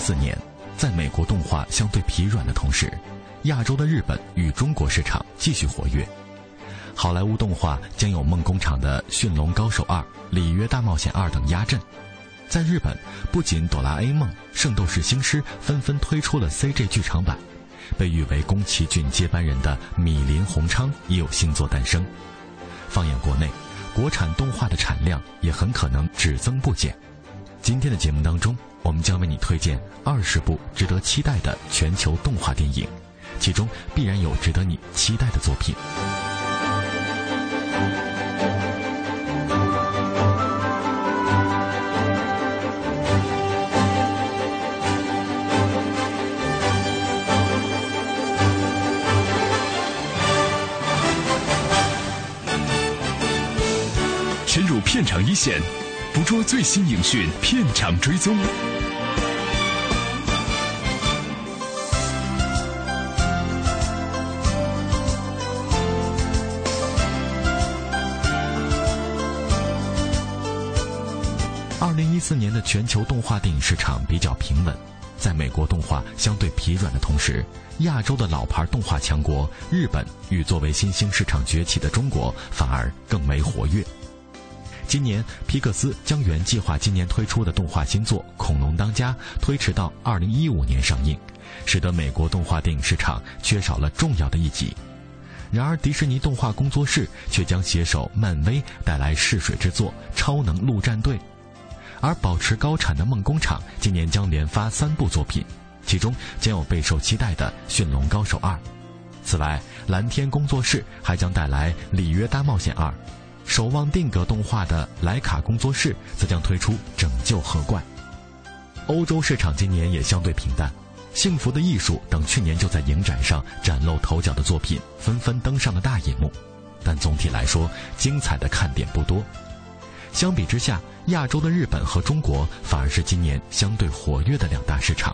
四年，在美国动画相对疲软的同时，亚洲的日本与中国市场继续活跃。好莱坞动画将有梦工厂的《驯龙高手二》《里约大冒险二》等压阵。在日本，不仅《哆啦 A 梦》《圣斗士星矢》纷纷推出了 CG 剧场版，被誉为宫崎骏接班人的米林宏昌也有新作诞生。放眼国内，国产动画的产量也很可能只增不减。今天的节目当中，我们将为你推荐二十部值得期待的全球动画电影，其中必然有值得你期待的作品。深入片场一线，捕捉最新影讯，片场追踪。二零一四年的全球动画电影市场比较平稳，在美国动画相对疲软的同时，亚洲的老牌动画强国日本与作为新兴市场崛起的中国反而更为活跃。今年，皮克斯将原计划今年推出的动画新作《恐龙当家》推迟到二零一五年上映，使得美国动画电影市场缺少了重要的一集。然而，迪士尼动画工作室却将携手漫威带来试水之作《超能陆战队》。而保持高产的梦工厂今年将连发三部作品，其中将有备受期待的《驯龙高手二》。此外，蓝天工作室还将带来《里约大冒险二》，守望定格动画的莱卡工作室则将推出《拯救河怪》。欧洲市场今年也相对平淡，《幸福的艺术》等去年就在影展上崭露头角的作品纷纷登上了大银幕，但总体来说，精彩的看点不多。相比之下，亚洲的日本和中国反而是今年相对活跃的两大市场。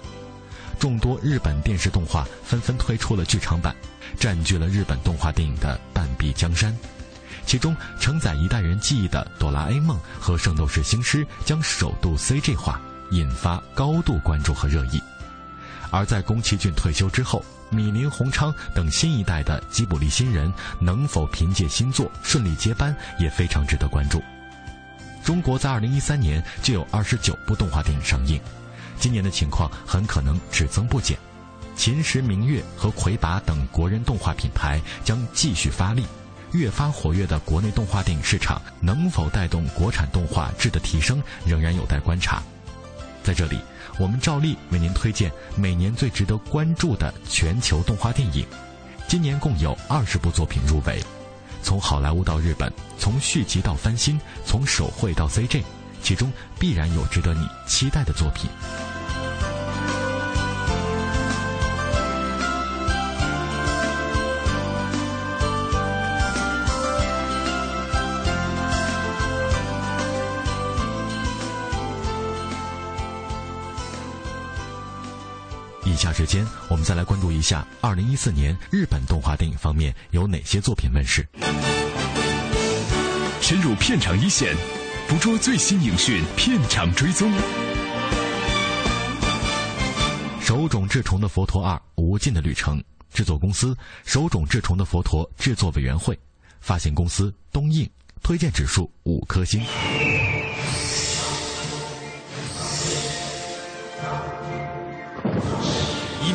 众多日本电视动画纷纷推出了剧场版，占据了日本动画电影的半壁江山。其中承载一代人记忆的《哆啦 A 梦》和《圣斗士星矢》将首度 CG 化，引发高度关注和热议。而在宫崎骏退休之后，米林宏昌等新一代的吉卜力新人能否凭借新作顺利接班，也非常值得关注。中国在二零一三年就有二十九部动画电影上映，今年的情况很可能只增不减。秦时明月和魁拔等国人动画品牌将继续发力，越发活跃的国内动画电影市场能否带动国产动画质的提升，仍然有待观察。在这里，我们照例为您推荐每年最值得关注的全球动画电影，今年共有二十部作品入围。从好莱坞到日本，从续集到翻新，从手绘到 CG，其中必然有值得你期待的作品。时间，我们再来关注一下2014年日本动画电影方面有哪些作品问世。深入片场一线，捕捉最新影讯，片场追踪。手冢治虫的《佛陀二：无尽的旅程》，制作公司手冢治虫的佛陀制作委员会，发行公司东映，推荐指数五颗星。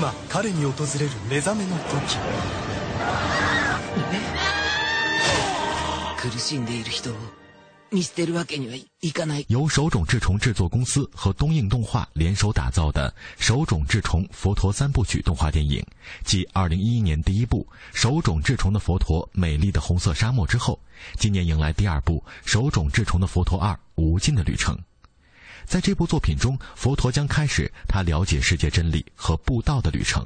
今彼に訪れる目覚めの時苦しんでいる人を 由手冢治虫制作公司和东映动画联手打造的《手冢治虫佛陀三部曲》动画电影，继2011年第一部《手冢治虫的佛陀：美丽的红色沙漠》之后，今年迎来第二部《手冢治虫的佛陀二：无尽的旅程》。 在这部作品中，佛陀将开始他了解世界真理和布道的旅程。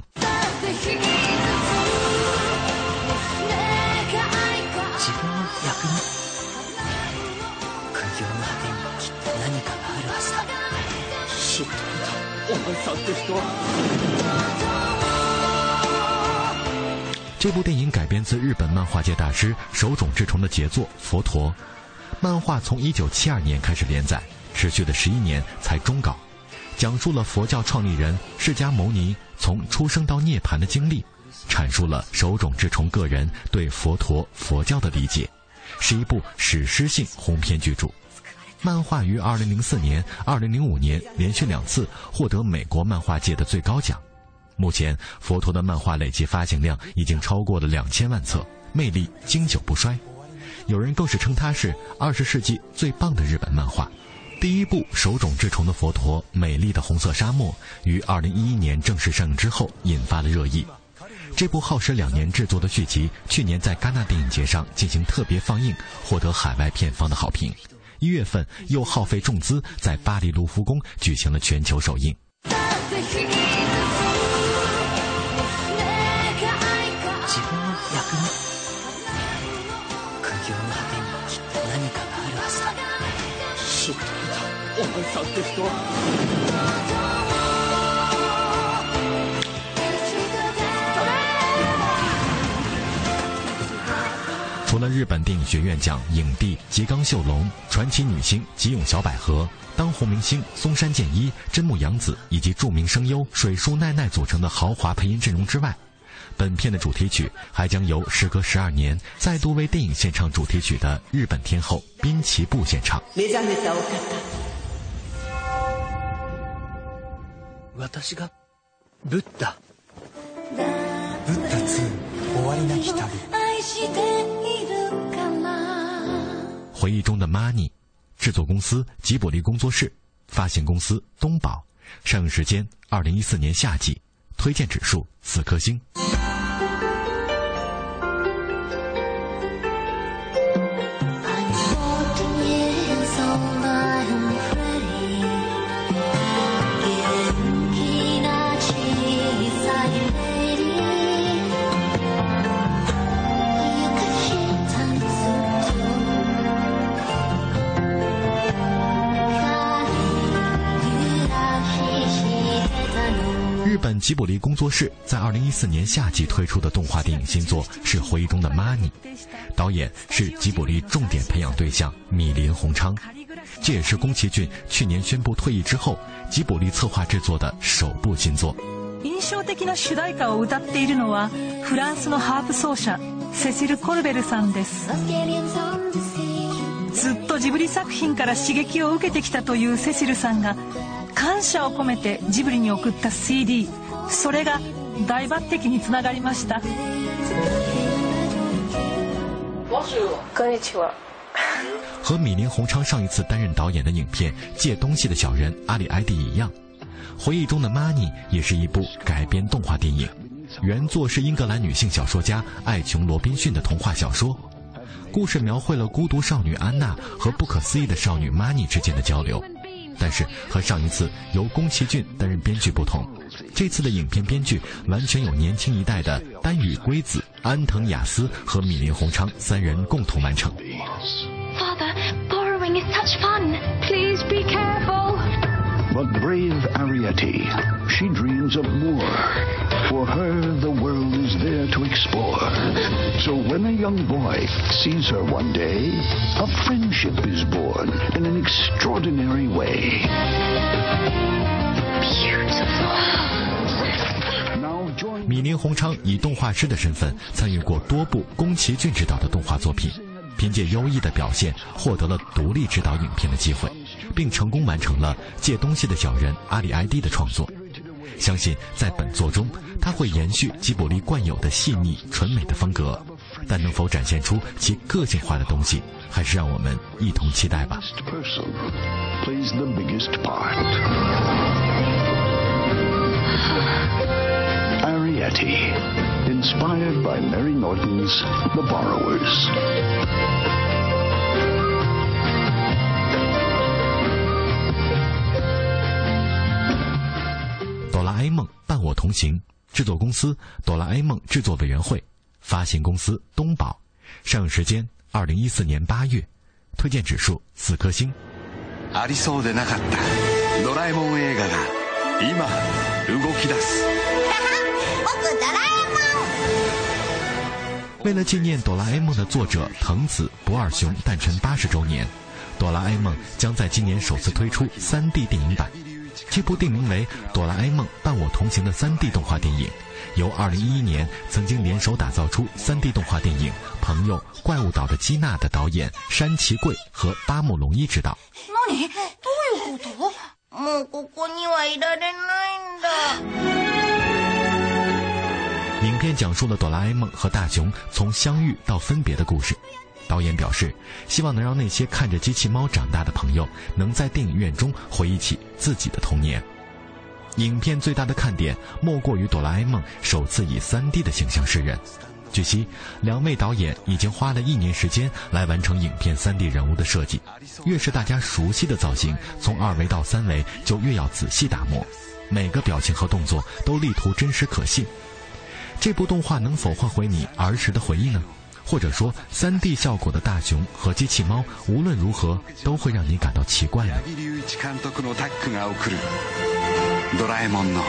这部电影改编自日本漫画界大师手冢治虫的杰作《佛陀》。漫画从1972年开始连载，持续了十一年才终稿，讲述了佛教创立人释迦牟尼从出生到涅槃的经历，阐述了手冢治虫个人对佛陀佛教的理解，是一部史诗性鸿篇巨著。漫画于2004年、2005年连续两次获得美国漫画界的最高奖。目前，佛陀的漫画累计发行量已经超过了两千万册，魅力经久不衰。有人更是称它是二十世纪最棒的日本漫画。第一部手冢治虫的佛陀《美丽的红色沙漠》于二零一一年正式上映之后，引发了热议。这部耗时两年制作的续集，去年在戛纳电影节上进行特别放映，获得海外片方的好评。一月份又耗费重资在巴黎卢浮宫举行了全球首映。除了日本电影学院奖影帝吉冈秀隆、传奇女星吉永小百合、当红明星松山健一、真木阳子以及著名声优水树奈奈组成的豪华配音阵容之外，本片的主题曲还将由时隔十二年再度为电影献唱主题曲的日本天后滨崎步献唱。私がブッダ。ブッダ2終わりなき旅。回忆中的 Money，制作公司吉卜力工作室，发行公司东宝，上映时间二零一四年夏季，推荐指数四颗星。吉卜力工作室在二零一四年夏季推出的动画电影新作是《回忆中的 Money》，导演是吉卜力重点培养对象米林宏昌，这也是宫崎骏去年宣布退役之后，吉卜力策划制作的首部新作。印象的な主題歌を歌っているのはフランスのハープ奏者セシル・コルベルさんです。ずっとジブリ作品から刺激を受けてきたというセシルさんが。感謝を込めてジブリに送った CD それが大抜擢につながりましたこんにちは和米林宏昌上一次担任导演的影片《借东西的小人》阿里埃蒂一样，回忆中的 Money 也是一部改编动画电影，原作是英格兰女性小说家艾琼·罗宾逊的童话小说，故事描绘了孤独少女安娜和不可思议的少女 Money 之间的交流。但是和上一次由宫崎骏担任编剧不同， 这次的影片编剧完全有年轻一代的丹羽圭子、安藤雅思和米林宏昌三人共同完成。Father, borrowing is such fun. Please be careful. But brave Ariete, she dreams of more. For her, the world is there to explore. So when a young boy sees her one day, a friendship is born in an extraordinary way. Now join 米林宏昌以动画师的身份参与过多部宫崎骏执导的动画作品，凭借优异的表现获得了独立执导影片的机会，并成功完成了《借东西的小人》阿里埃蒂的创作。相信在本作中，他会延续吉卜力惯有的细腻纯美的风格，但能否展现出其个性化的东西，还是让我们一同期待吧。Arietti, inspired by Mary Norton's The Borrowers. 哆啦 A 梦伴我同行，制作公司哆啦 A 梦制作委员会，发行公司东宝，上映时间二零一四年八月，推荐指数四颗星。ありそうでなかったドラえもん映画が今動き出す。 为了纪念《哆啦 A 梦》的作者藤子不二雄诞辰八十周年，《哆啦 A 梦》将在今年首次推出 3D 电影版。这部定名为《哆啦 A 梦伴我同行》的 3D 动画电影，由2011年曾经联手打造出 3D 动画电影《朋友怪物岛的基娜》的导演山崎贵和八木隆一执导。何？どういうこと？もうここにはいられないんだ。 便讲述了哆啦 A 梦和大雄从相遇到分别的故事。导演表示，希望能让那些看着机器猫长大的朋友，能在电影院中回忆起自己的童年。影片最大的看点莫过于哆啦 A 梦首次以 3D 的形象示人。据悉，两位导演已经花了一年时间来完成影片 3D 人物的设计。越是大家熟悉的造型，从二维到三维就越要仔细打磨，每个表情和动作都力图真实可信。这部动画能否唤回你儿时的回忆呢？或者说，3D 效果的大雄和机器猫无论如何都会让你感到奇怪呢？ドラえもんの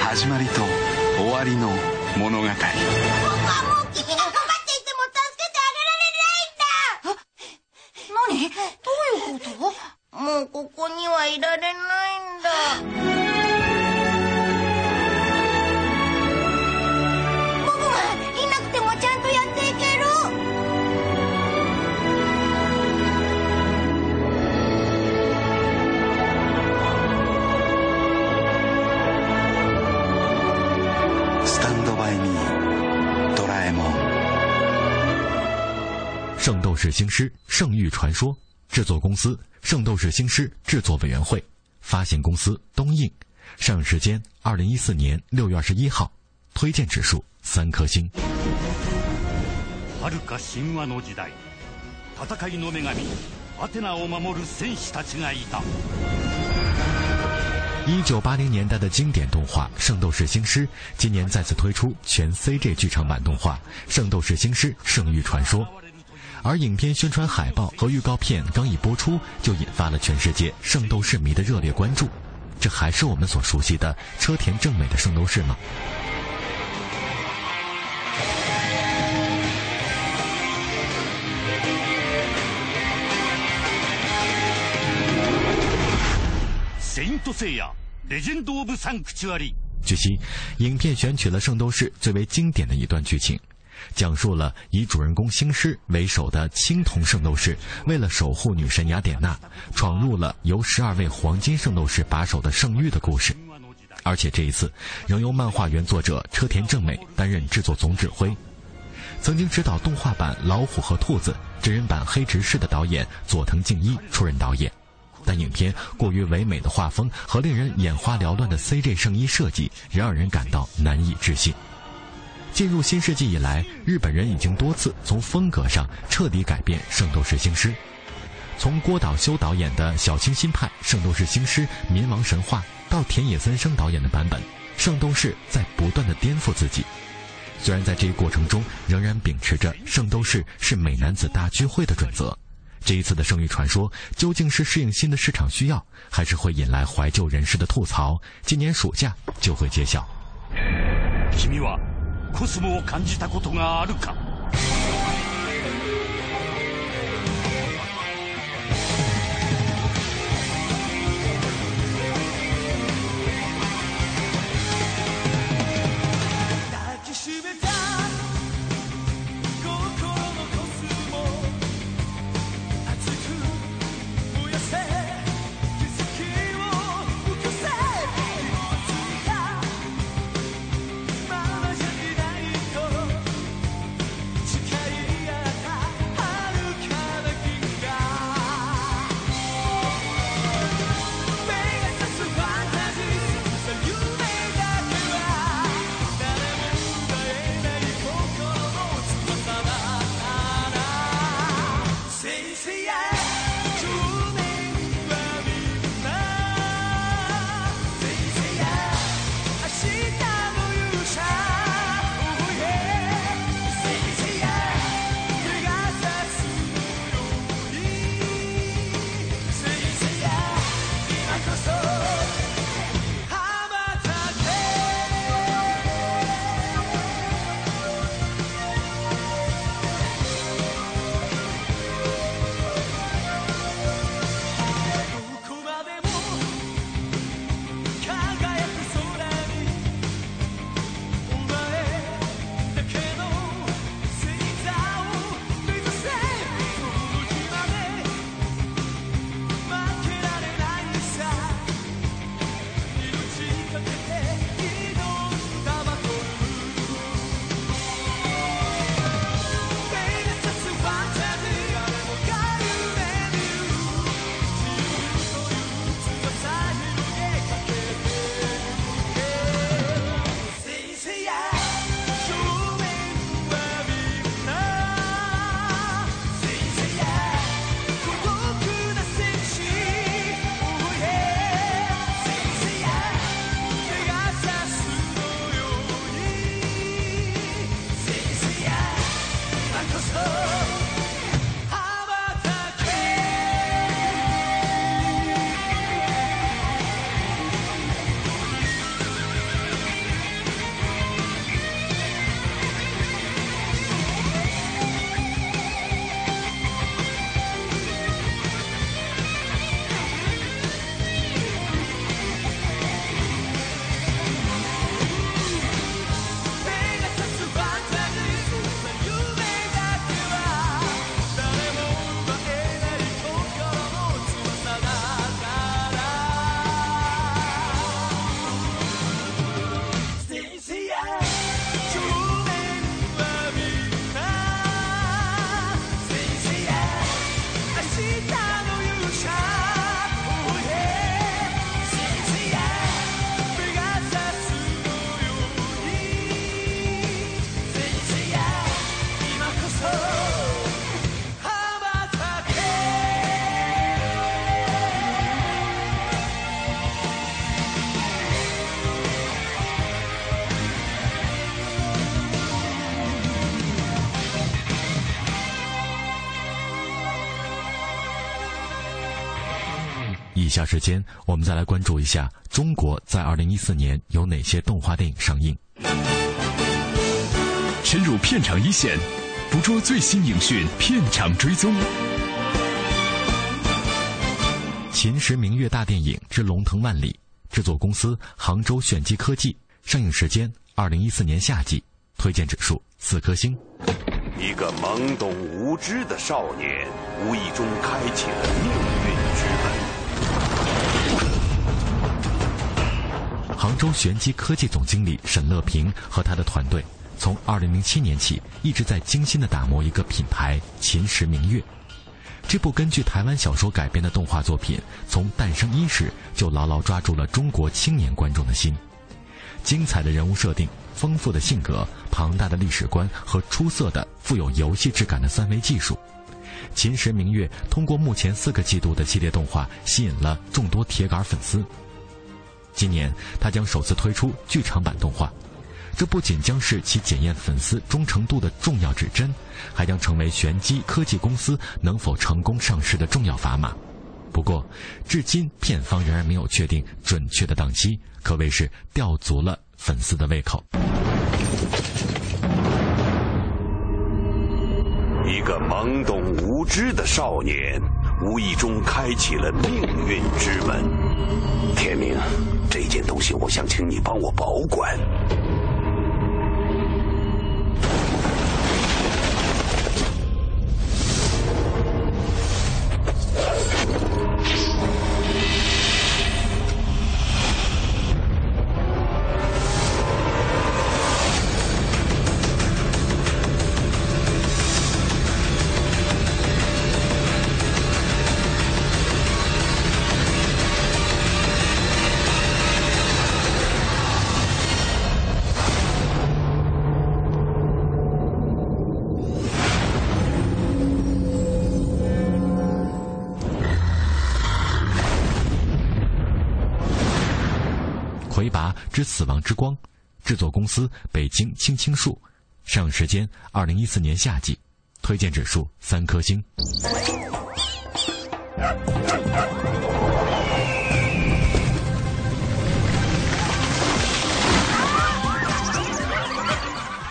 始まりと終わりの物語。僕はもう君が頑張っていても助けてあげられないんだ。 何？どういうこと？もうここにはいられないんだ。《圣斗士星矢：圣域传说》制作公司：圣斗士星矢制作委员会，发行公司：东映，上映时间：二零一四年六月二十一号，推荐指数三颗星。はるか神話の時代、戦いの女神アテナを守る戦士たちがいた。 一九八零年代的经典动画《圣斗士星矢》今年再次推出全 CG 剧场版动画《圣斗士星矢：圣域传说》。而影片宣传海报和预告片刚一播出，就引发了全世界圣斗士迷的热烈关注。这还是我们所熟悉的车田正美的圣斗士吗？据悉，影片选取了圣斗士最为经典的一段剧情。讲述了以主人公星矢为首的青铜圣斗士，为了守护女神雅典娜，闯入了由十二位黄金圣斗士把守的圣域的故事。而且这一次，仍由漫画原作者车田正美担任制作总指挥。曾经执导动画版《老虎和兔子》、真人版《黑执事》的导演佐藤敬一出任导演，但影片过于唯美的画风和令人眼花缭乱的 CG 圣衣设计，仍让人感到难以置信。进入新世纪以来，日本人已经多次从风格上彻底改变《圣斗士星矢》。从郭导修导演的小清新派《圣斗士星矢：冥王神话》到田野三生导演的版本，《圣斗士》在不断的颠覆自己。虽然在这一过程中仍然秉持着圣斗士是美男子大聚会的准则，这一次的《圣域传说》究竟是适应新的市场需要，还是会引来怀旧人士的吐槽？今年暑假就会揭晓。コスモを感じたことがあるか 下时间，我们再来关注一下中国在二零一四年有哪些动画电影上映。深入片场一线，捕捉最新影讯，片场追踪。《秦时明月大电影之龙腾万里》，制作公司杭州炫基科技，上映时间二零一四年夏季，推荐指数四颗星。一个懵懂无知的少年，无意中开启了命运之门。杭州玄机科技总经理沈乐平和他的团队，从2007年起一直在精心的打磨一个品牌——秦时明月。这部根据台湾小说改编的动画作品，从诞生伊始就牢牢抓住了中国青年观众的心。精彩的人物设定。丰富的性格、庞大的历史观和出色的富有游戏质感的三维技术，《秦时明月》通过目前四个季度的系列动画，吸引了众多铁杆粉丝。今年，他将首次推出剧场版动画，这不仅将是其检验粉丝忠诚度的重要指针，还将成为玄机科技公司能否成功上市的重要砝码。不过，至今片方仍然没有确定准确的档期，可谓是吊足了。粉丝的胃口。一个懵懂无知的少年，无意中开启了命运之门。天明，这件东西我想请你帮我保管。之死亡之光，制作公司北京青青树，上映时间二零一四年夏季，推荐指数三颗星。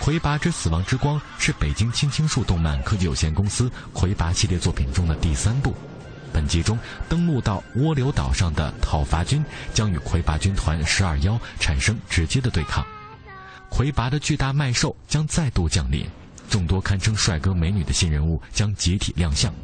魁拔之死亡之光是北京青青树动漫科技有限公司魁拔系列作品中的第三部。本集中，登陆到涡流岛上的讨伐军将与魁拔军团十二妖产生直接的对抗。魁拔的巨大麦兽将再度降临，众多堪称帅哥美女的新人物将集体亮相。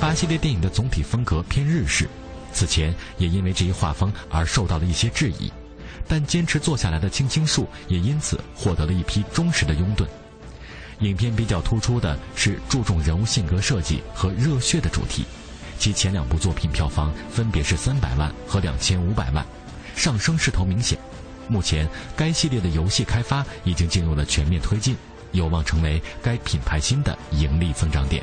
八系列电影的总体风格偏日式，此前也因为这一画风而受到了一些质疑，但坚持做下来的青青树也因此获得了一批忠实的拥趸。影片比较突出的是注重人物性格设计和热血的主题，其前两部作品票房分别是三百万和两千五百万，上升势头明显。目前该系列的游戏开发已经进入了全面推进，有望成为该品牌新的盈利增长点。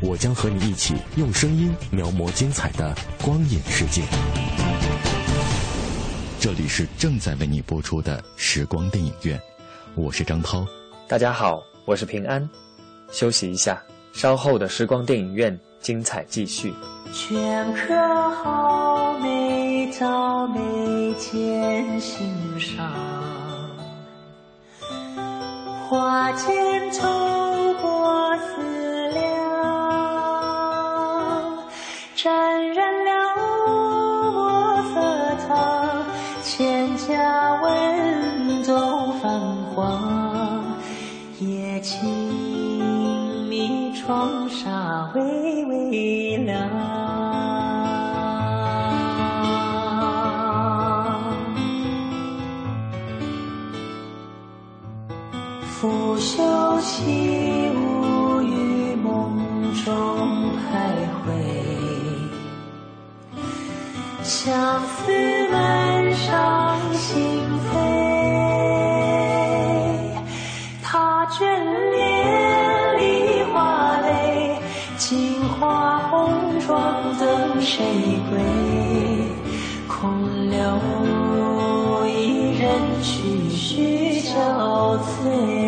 我将和你一起用声音描摹精彩的光影世界。这里是正在为你播出的时光电影院，我是张涛。大家好，我是平安。休息一下，稍后的时光电影院精彩继续。镌刻好每朝每间心上，花间抽过沾染了墨色苍。蒹葭温中泛黄，夜静谧，窗纱微微亮。拂袖起相思满上心扉，他眷恋梨花泪，镜花红妆等谁归？空留一人去绪憔悴。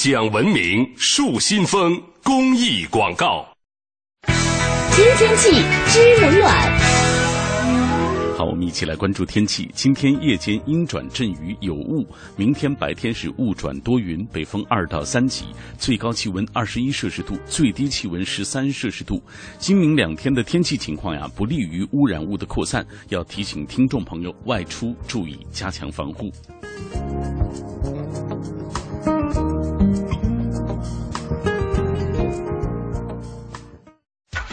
讲文明树新风公益广告。今天气知冷暖。好，我们一起来关注天气。今天夜间阴转阵雨有雾，明天白天是雾转多云，北风二到三级，最高气温二十一摄氏度，最低气温十三摄氏度。今明两天的天气情况呀，不利于污染物的扩散，要提醒听众朋友外出注意加强防护。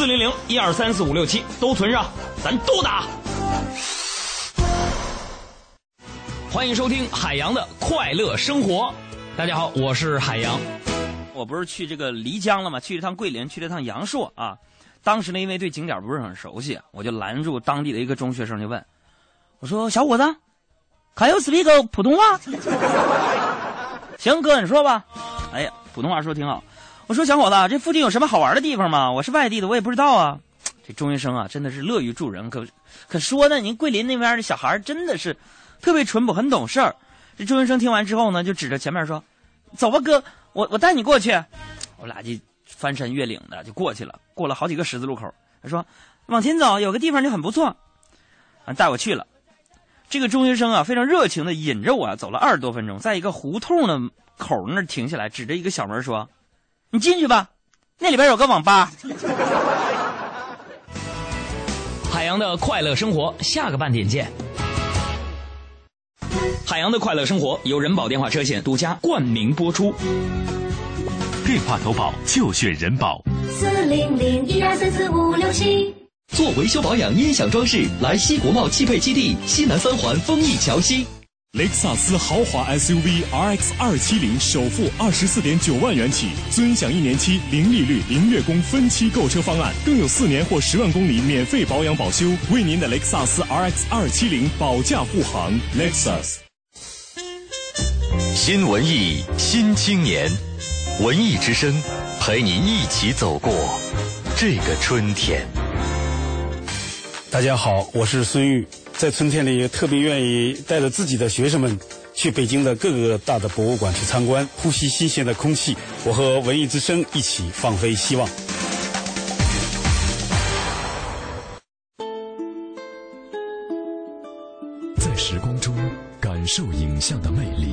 四零零一二三四五六七都存上，咱都打。欢迎收听海洋的快乐生活。大家好，我是海洋。我不是去这个漓江了吗？去了趟桂林，去了趟阳朔啊。当时呢，因为对景点不是很熟悉，我就拦住当地的一个中学生，就问我说：“小伙子，还有 speak 普通话？” 行，哥，你说吧。哎呀，普通话说挺好。我说小伙子，这附近有什么好玩的地方吗？我是外地的，我也不知道啊。这中学生啊，真的是乐于助人，可可说呢，您桂林那边的小孩真的是特别淳朴，很懂事儿。这中学生听完之后呢，就指着前面说：“走吧，哥，我我带你过去。”我俩就翻山越岭的就过去了，过了好几个十字路口。他说：“往前走，有个地方就很不错。”啊，带我去了。这个中学生啊，非常热情的引着我走了二十多分钟，在一个胡同的口那儿停下来，指着一个小门说。你进去吧，那里边有个网吧。海洋的快乐生活，下个半点见。海洋的快乐生活由人保电话车险独家冠名播出。电话投保就选人保。四零零一二三四五六七。做维修保养、音响装饰，来西国贸汽配基地西南三环丰益桥西。雷克萨斯豪华 SUV RX 二七零首付二十四点九万元起，尊享一年期零利率、零月供分期购车方案，更有四年或十万公里免费保养保修，为您的雷克萨斯 RX 二七零保驾护航。Lexus。新文艺新青年，文艺之声陪您一起走过这个春天。大家好，我是孙玉。在春天里，特别愿意带着自己的学生们去北京的各个大的博物馆去参观，呼吸新鲜的空气。我和文艺之声一起放飞希望。在时光中感受影像的魅力，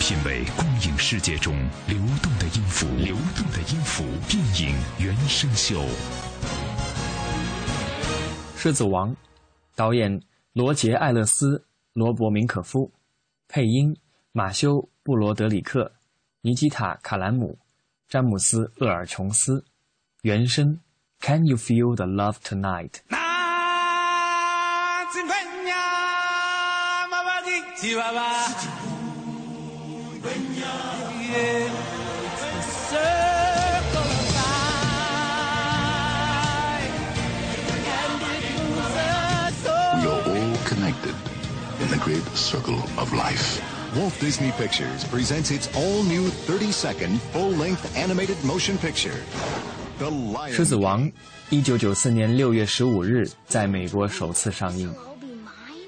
品味光影世界中流动的音符，流动的音符，电影原声秀。《狮子王》，导演罗杰·艾勒斯、罗伯·明可夫，配音马修·布罗德里克、尼基塔·卡兰姆、詹姆斯·厄尔琼斯，原声《Can You Feel the Love Tonight》。Great circle of life. Walt Disney Pictures presents its all-new 30-second full-length animated motion picture. The《狮子王》，一九九四年六月十五日在美国首次上映，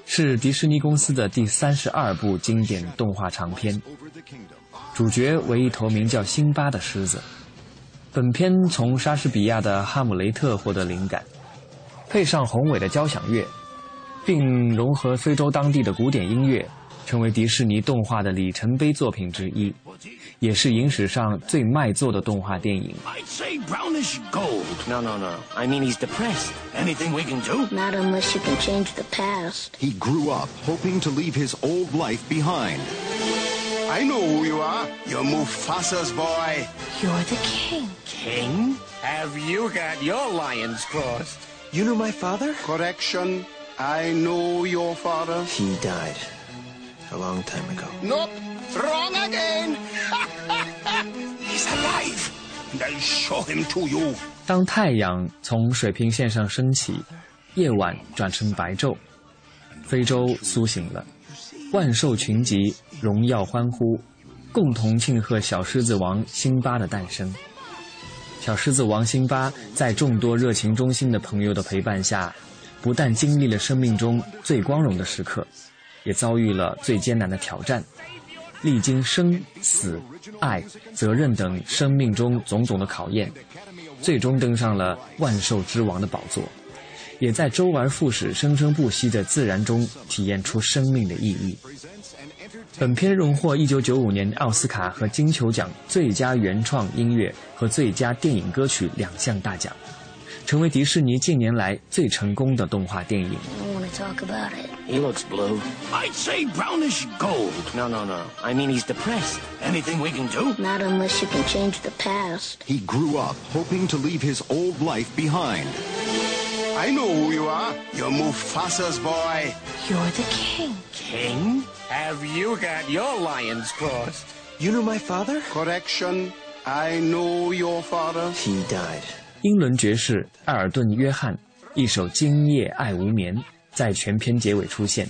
是迪士尼公司的第三十二部经典动画长片。主角为一头名叫辛巴的狮子。本片从莎士比亚的《哈姆雷特》获得灵感，配上宏伟的交响乐。并融合非洲当地的古典音乐，成为迪士尼动画的里程碑作品之一，也是影史上最卖座的动画电影。 I'd say brownish gold. No, no, no. I mean, he's depressed. Anything we can do? Not unless you can change the past. He grew up hoping to leave his old life behind. I know who you are. You're Mufasa's boy. You're the king. King? Have you got your lions crossed? You knew my father? Correction. I know your father. He died a long time ago. Nope. Wrong again. He's alive. And I'll show him to you. 当太阳从水平线上升起，夜晚转成白昼，非洲苏醒了，万兽群集荣耀欢呼，共同庆贺小狮子王辛巴的诞生。小狮子王辛巴在众多热情忠心的朋友的陪伴下。不但经历了生命中最光荣的时刻，也遭遇了最艰难的挑战，历经生死、爱、责任等生命中种种的考验，最终登上了万兽之王的宝座，也在周而复始、生生不息的自然中体验出生命的意义。本片荣获1995年奥斯卡和金球奖最佳原创音乐和最佳电影歌曲两项大奖，成为迪士尼近年来最成功的动画电影。 I want to talk about it. He looks blue. I'd say brownish gold. No, no, no. I mean, he's depressed. Anything we can do? Not unless you can change the past. He grew up hoping to leave his old life behind. I know who you are. You're Mufasa's boy. You're the king. King? Have you got your lions crossed? You knew my father? Correction. I know your father. He died. 英伦爵士艾尔顿·约翰一首《今夜爱无眠》在全篇结尾出现，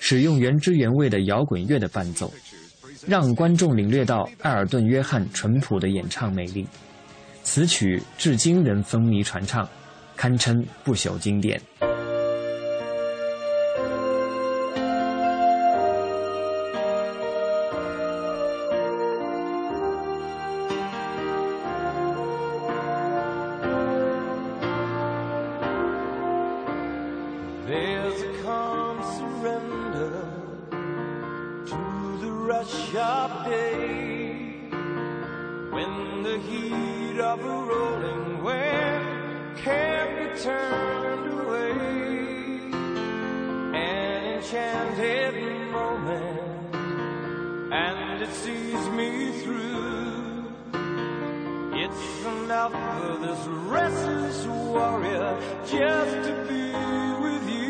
使用原汁原味的摇滚乐的伴奏，让观众领略到艾尔顿·约翰淳朴的演唱魅力。此曲至今仍风靡传唱，堪称不朽经典。Turned away. An enchanted moment, and it sees me through. It's enough for this restless warrior just to be with you.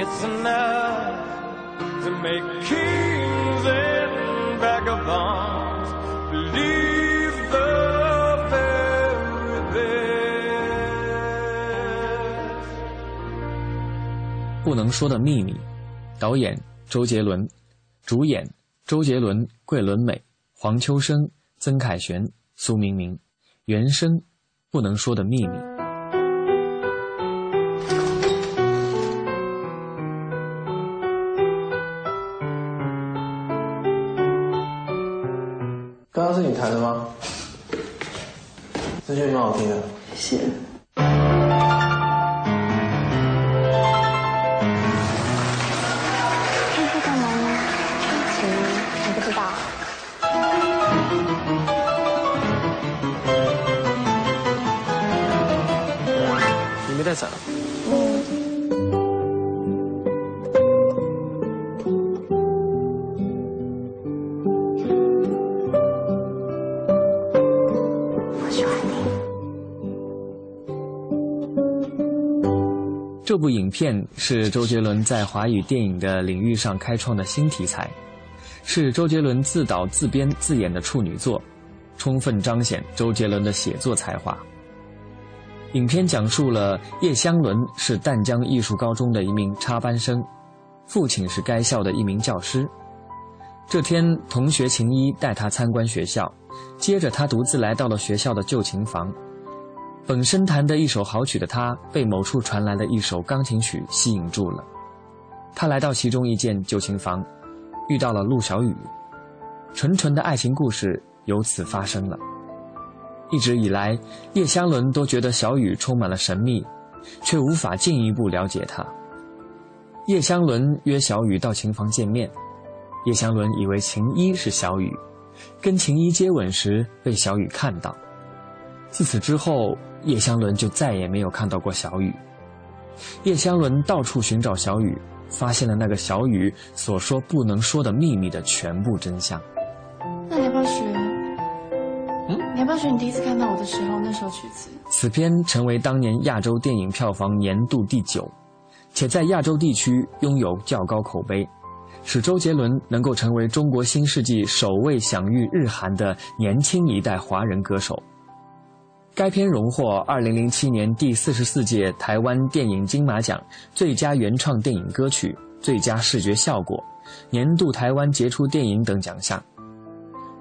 It's enough to make kings and vagabonds believe the very best. 不能说的秘密，导演周杰伦，主演周杰伦、桂纶镁、黄秋生、曾凯旋、苏明明，原声《不能说的秘密》。是周杰伦在华语电影的领域上开创的新题材，是周杰伦自导自编自演的处女作，充分彰显周杰伦的写作才华。影片讲述了叶湘伦是淡江艺术高中的一名插班生，父亲是该校的一名教师。这天，同学秦一带他参观学校，接着他独自来到了学校的旧琴房。本身弹得一手好曲的他，被某处传来的一首钢琴曲吸引住了。他来到其中一间旧琴房，遇到了陆小雨，纯纯的爱情故事由此发生了。一直以来，叶湘伦都觉得小雨充满了神秘，却无法进一步了解她。叶湘伦约小雨到琴房见面，叶湘伦以为秦一是小雨，跟秦一接吻时被小雨看到。自此之后，叶湘伦就再也没有看到过小雨。叶湘伦到处寻找小雨，发现了那个小雨所说不能说的秘密的全部真相。那你要不要学？嗯，你要不要学你第一次看到我的时候那首曲子？此片成为当年亚洲电影票房年度第九，且在亚洲地区拥有较高口碑，使周杰伦能够成为中国新世纪首位享誉日韩的年轻一代华人歌手。该片荣获2007年第四十四届台湾电影金马奖最佳原创电影歌曲、最佳视觉效果、年度台湾杰出电影等奖项。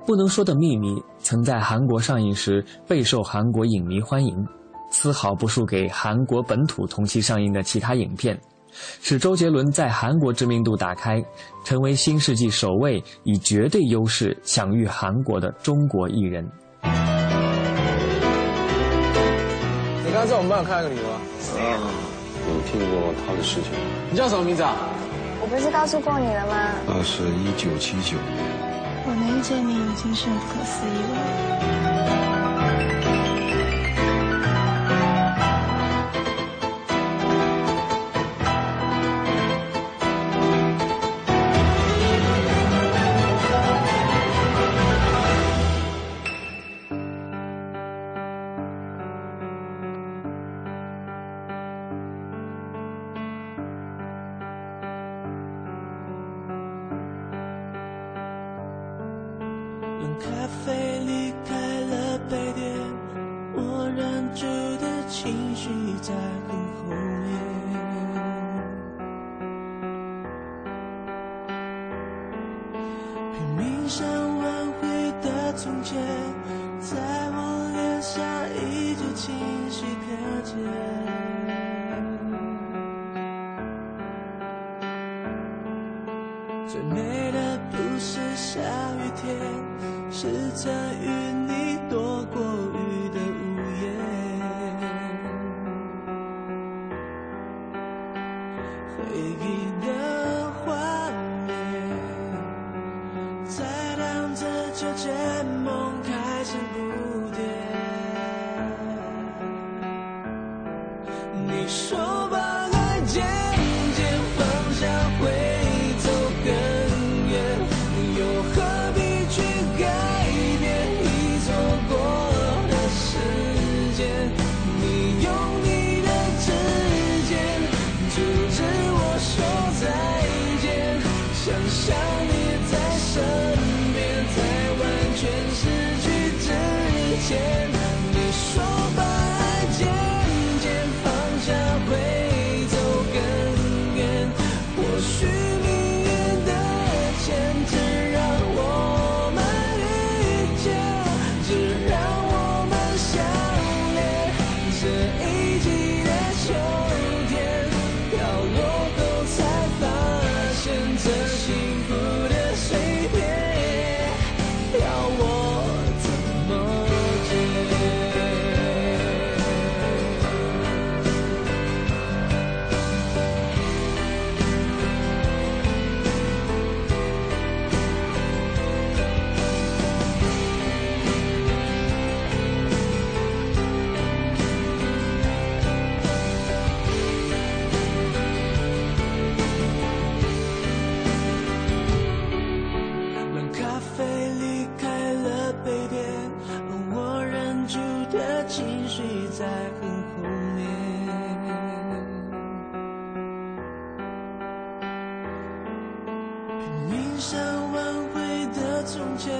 不能说的秘密曾在韩国上映时备受韩国影迷欢迎，丝毫不输给韩国本土同期上映的其他影片，使周杰伦在韩国知名度打开，成为新世纪首位以绝对优势享誉韩国的中国艺人。刚刚在我们班有看到一个女的吗？啊，有听过她的事情。你叫什么名字啊？我不是告诉过你了吗？那是一九七九年。我能遇见你已经是很不可思议了。说从前，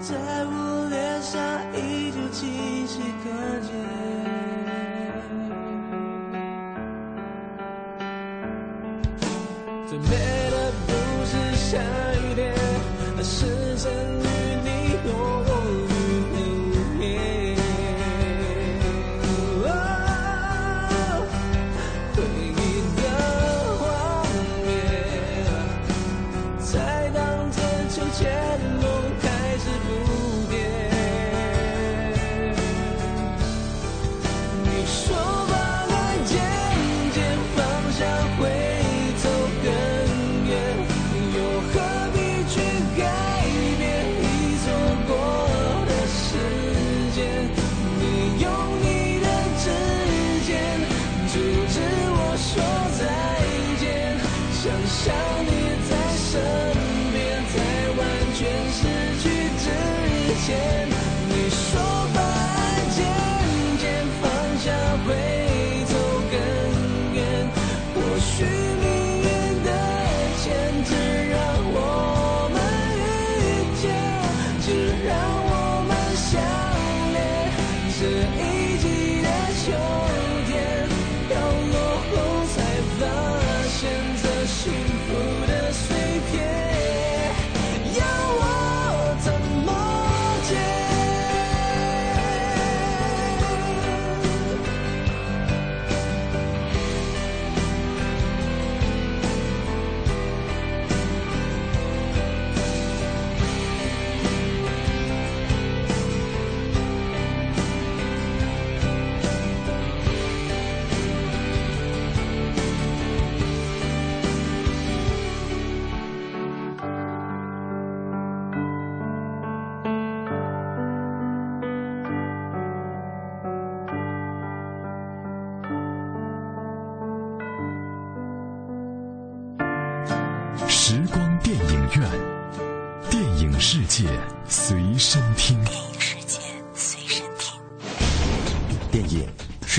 在我脸上依旧清晰可见。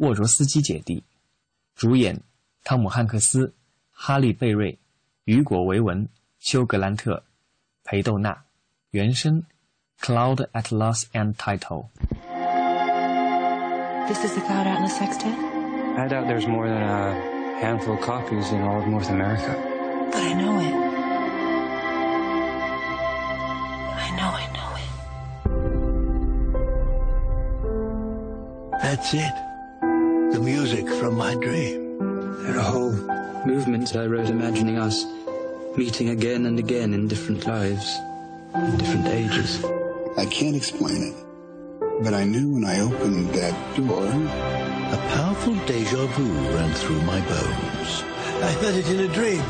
沃卓斯基姐弟，主演汤姆·汉克斯、哈利·贝瑞、雨果·维文、休·格兰特、裴斗娜，原声 Cloud Atlas and Title。 This is the Cloud Atlas Sextet? I doubt there's more than a handful of copies in all of North America. But I know it. I know I know it. That's it. The music from my dream. There are whole movements I wrote imagining us meeting again and again in different lives, in different ages. I can't explain it, but I knew when I opened that door, a powerful deja vu ran through my bones. I felt it in a dream.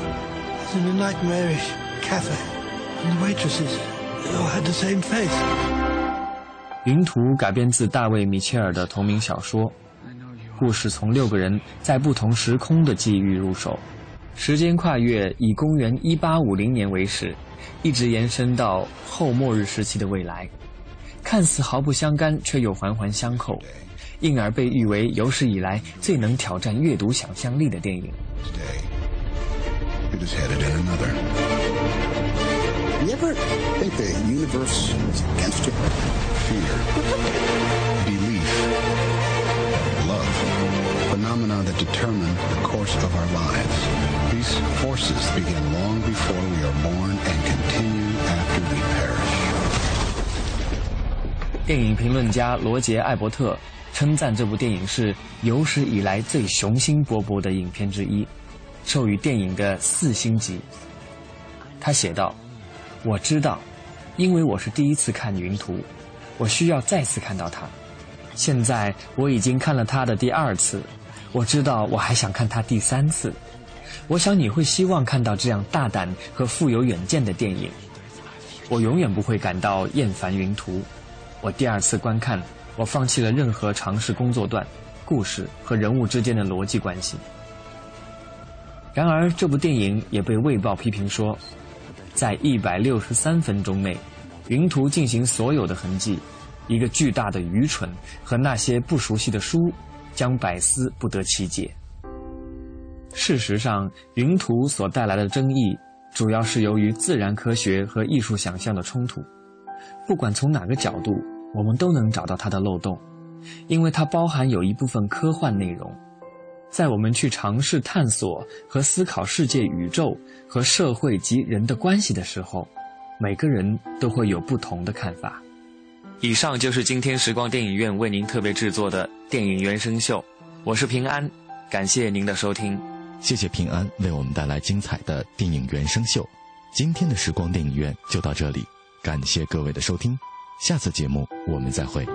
As in a nightmarish cafe. And the waitresses, they all had the same face. 云图改编自大卫·米切尔的同名小说， 故事从六个人在不同时空的际遇入手，时间跨越以公元一八五零年为始，一直延伸到后末日时期的未来，看似毫不相干，却又环环相扣，因而被誉为有史以来最能挑战阅读想象力的电影。It is headed in another. You ever think the universe is against you? Fear, phenomena that determine the course of our lives. These forces begin long before we are born and continue after we perish. 电影评论家罗杰·艾伯特称赞这部电影是有史以来最雄心勃勃的影片之一，授予电影的四星级。他写道：“我知道，因为我是第一次看《云图》，我需要再次看到它。现在我已经看了它的第二次，我知道我还想看它第三次。我想你会希望看到这样大胆和富有远见的电影。我永远不会感到厌烦《云图》。我第二次观看，我放弃了任何尝试工作段、故事和人物之间的逻辑关系。然而，这部电影也被《卫报》批评说，在一百六十三分钟内，《云图》进行所有的痕迹，一个巨大的愚蠢和那些不熟悉的书，将百思不得其解。事实上，《云图》所带来的争议，主要是由于自然科学和艺术想象的冲突。不管从哪个角度，我们都能找到它的漏洞，因为它包含有一部分科幻内容。在我们去尝试探索和思考世界、宇宙和社会及人的关系的时候，每个人都会有不同的看法。以上就是今天时光电影院为您特别制作的电影原声秀，我是平安，感谢您的收听。谢谢平安为我们带来精彩的电影原声秀。今天的时光电影院就到这里，感谢各位的收听，下次节目我们再会。